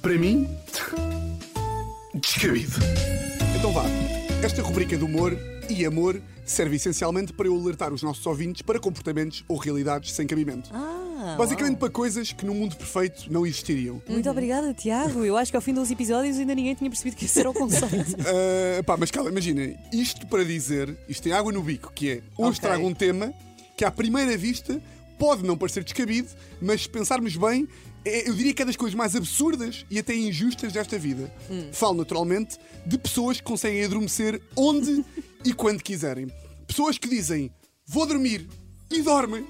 Para mim, descabido. Então vá. Esta rubrica de humor e amor serve essencialmente para eu alertar os nossos ouvintes para comportamentos ou realidades sem cabimento. Ah, Basicamente para coisas que no mundo perfeito não existiriam. Muito obrigada, Tiago. Eu acho que ao fim dos episódios ainda ninguém tinha percebido que esse era o conceito. Ah, pá, mas cala, imagina, isto para dizer, isto tem água no bico, que é hoje Ok. trago um tema que à primeira vista pode não parecer descabido, mas se pensarmos bem, é- eu diria que é das coisas mais absurdas e até injustas desta vida. Falo naturalmente de pessoas que conseguem adormecer onde e quando quiserem. Pessoas que dizem vou dormir e dormem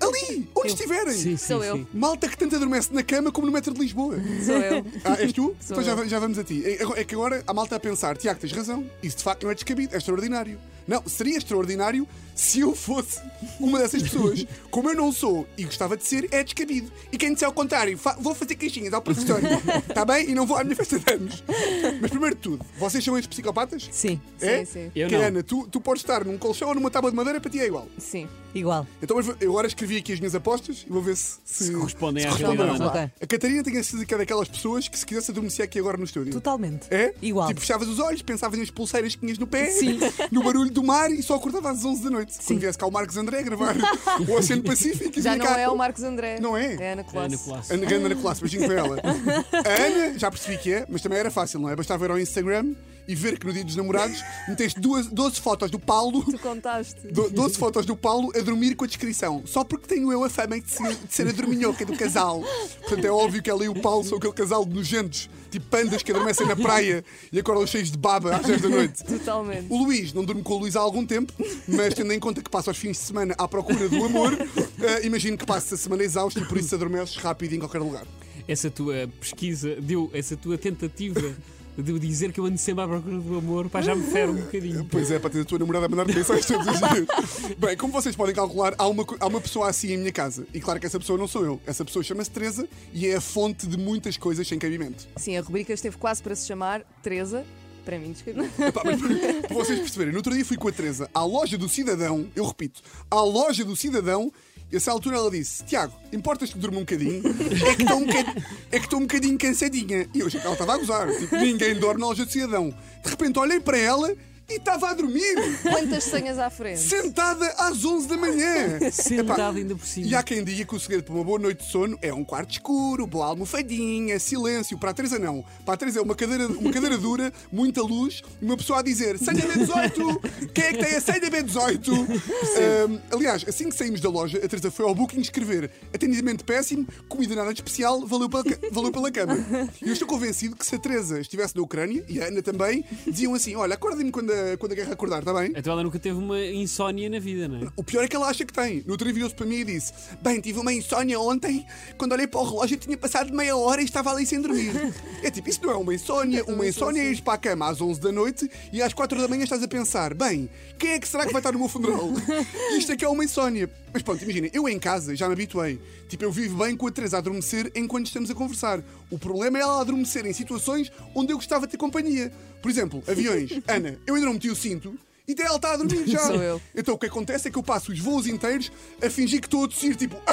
ali, onde estiverem. Sim, sim, Sou eu. Malta que tanto adormece na cama como no metro de Lisboa. Sou eu. Ah, és tu? Sou então já, eu. já vamos a ti. É, é que agora a malta a pensar, Tiago, tens razão. Isso de facto não é descabido, é extraordinário. Não, seria extraordinário se eu fosse uma dessas pessoas. Como eu não sou e gostava de ser, é descabido. E quem disser ao contrário, fa- vou fazer queixinhas ao professor. Está bem? E não vou à minha festa de anos. Mas primeiro de tudo, vocês são estes psicopatas? Sim, É? Sim, sim. Eu não. Ana, tu, tu podes estar num colchão ou numa tábua de madeira, para ti é igual. Sim. igual. Então mas eu agora escrevi aqui as minhas apostas e vou ver se, Se correspondem à correspondem ou realidade. não. Ok. A Catarina tem a certeza que é daquelas pessoas que se quisesse adormecer aqui agora no estúdio. Totalmente. É? Igual. Tipo, fechavas os olhos, pensavas nas pulseiras que tinhas no pé, Sim. no barulho do mar e só acordavas às 11 da noite. Quando viesse cá o Marcos André a gravar o Oceano Pacífico. e Já não cá- é o Marcos André. Não é? É a Ana Ana Classe. Colasso. Ana grande Ana Classe, beijinho para ela. A Ana, já percebi que é, mas também era fácil, não é? Bastava ir ao Instagram e ver que no dia dos namorados meteste duas, 12 fotos do Paulo. Tu contaste. do- 12 fotos do Paulo a dormir com a descrição. Só porque tenho eu a fama de ser, de ser a dorminhoca do casal. Portanto, é óbvio que ela e o Paulo são aquele casal de nojentos, tipo pandas que adormecem na praia e acordam cheios de baba às 10 da noite. Totalmente. O Luís, não durmo com o Luís há algum tempo, mas tendo em conta que passa os fins de semana à procura do amor, eh, imagino que passe a semana exausto e por isso adormeces rápido em qualquer lugar. Essa tua pesquisa deu, essa tua tentativa de dizer que eu ando sempre à procura do amor, pá, já me fere um bocadinho. Pois é, para ter a tua namorada a mandar mensagens todos os dias. Bem, como vocês podem calcular, há uma, há uma pessoa assim em minha casa. E claro que essa pessoa não sou eu. Essa pessoa chama-se Teresa e é a fonte de muitas coisas sem cabimento. Sim, a rubrica esteve quase para se chamar Teresa. Para mim, desculpa. Para vocês perceberem, no outro dia fui com a Teresa à loja do cidadão, eu repito, à loja do cidadão, e a essa altura ela disse: Tiago, importas que durma um bocadinho? É que estou um bocadinho, é um bocadinho cansadinha. E eu ela estava a gozar. Tipo, ninguém dorme na loja do cidadão. De repente olhei para ela e estava a dormir, Quantas senhas à frente? sentada às 11 da manhã. Sentado ainda por cima. E há quem diga que o segredo para uma boa noite de sono é um quarto escuro, boa almofadinha, silêncio. Para a Teresa, não. Para a Teresa é uma cadeira, uma cadeira dura, muita luz, e uma pessoa a dizer: senha B18! Quem é que tem a senha B18? Ahm, aliás, assim que saímos da loja, a Teresa foi ao Booking escrever atendimento péssimo, comida nada de especial, valeu pela, valeu pela cama. E eu estou convencido que se a Teresa estivesse na Ucrânia, e a Ana também, diziam assim: olha, acordem-me quando a, quando a guerra acordar, está bem? Então ela nunca teve uma insónia na vida, não é? O pior é que ela acha que tem. No outro dia virou-se para mim e disse: Bem, tive uma insónia ontem. Quando olhei para o relógio, tinha passado meia hora e estava ali sem dormir. É tipo, isso não é uma insónia. Uma insónia é ir para a cama às 11 da noite e às 4 da manhã estás a pensar: Bem, quem é que será que vai estar no meu funeral? Isto é que é uma insónia. Mas pronto, imagina, eu em casa já me habituei. Tipo, eu vivo bem com a Teresa a adormecer enquanto estamos a conversar. O problema é ela adormecer em situações onde eu gostava de ter companhia. Por exemplo, aviões. Ana, eu ainda não meti o cinto. E até ela está a dormir já. Sou eu. Então o que acontece é que eu passo os voos inteiros a fingir que estou a tossir, tipo.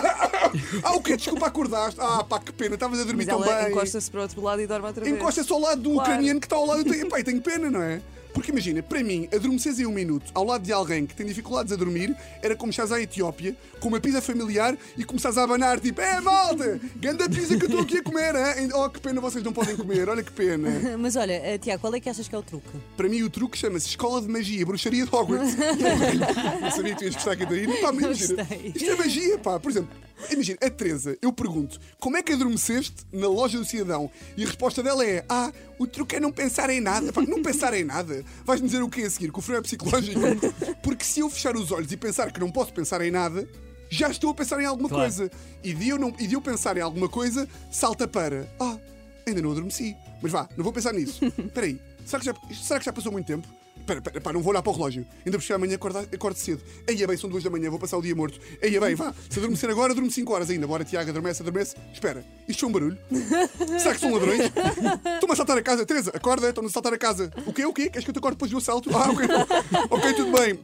ah, o quê? Desculpa, acordaste. Ah, pá, que pena, estavas a dormir Mas tão ela bem. encosta-se para o outro lado e dorme outra vez. Encosta-se ao lado do Claro. ucraniano que está ao lado. Eu tenho, pá, eu tenho pena, não é? Porque imagina, para mim, adormeceres em um minuto ao lado de alguém que tem dificuldades a dormir era como chegares à Etiópia com uma pizza familiar e começares a abanar, tipo, é malta, grande pizza que eu estou aqui a comer, hein? oh que pena vocês não podem comer, olha que pena. Mas olha, eh, Tiago, qual é que achas que é o truque? Para mim, o truque chama-se Escola de Magia, Bruxaria de Hogwarts. Não sabia que tu ias gostar, Catarina. Pá, mas imagina, isto é magia, pá. Por exemplo, imagina, a Teresa, eu pergunto, como é que adormeceste na loja do cidadão? E a resposta dela é, ah, o truque é não pensar em nada. Pá, não pensar em nada. Vais-me dizer o que a seguir? Que o frio é psicológico? Porque se eu fechar os olhos e pensar que não posso pensar em nada, já estou a pensar em alguma Claro. coisa. E de, eu não, e de eu pensar em alguma coisa, salta para, ah, ainda não adormeci. Mas vá, não vou pensar nisso. Espera aí, será que já, será que já passou muito tempo? Espera, espera, pá, não vou olhar para o relógio. Ainda por chegar amanhã acordo, acordo cedo. Aí é bem, são duas da manhã, vou passar o dia morto. Aí é bem, vá. Se adormecer agora, durmo 5 horas ainda. Bora, Tiago, adormece, adormece. Espera, isto é um barulho? Será que são ladrões? Estou-me a saltar a casa. Teresa, acorda, estou-me a saltar a casa. O quê, o quê? Queres que eu te acorde depois do assalto? Ah, ok. ok, tudo bem.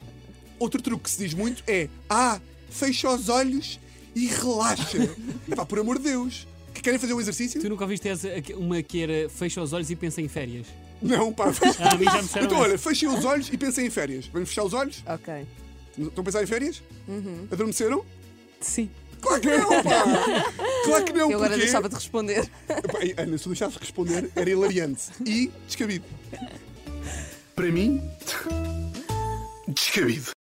Outro truque que se diz muito é: ah, fecha os olhos e relaxa. Epá, por amor de Deus. Que Querem fazer o exercício? Tu nunca ouviste essa, uma que era fecha os olhos e pensa em férias? Não, pá. Ah, já me Então, olha, fechem os olhos e pensem em férias. Vamos fechar os olhos? Ok. Estão a pensar em férias? Adormeceram? Sim. Claro que não, pá! Claro que não, Eu agora porque... deixava de responder. Pá, Ana, se tu deixasses responder, era hilariante e descabido. Para mim, descabido.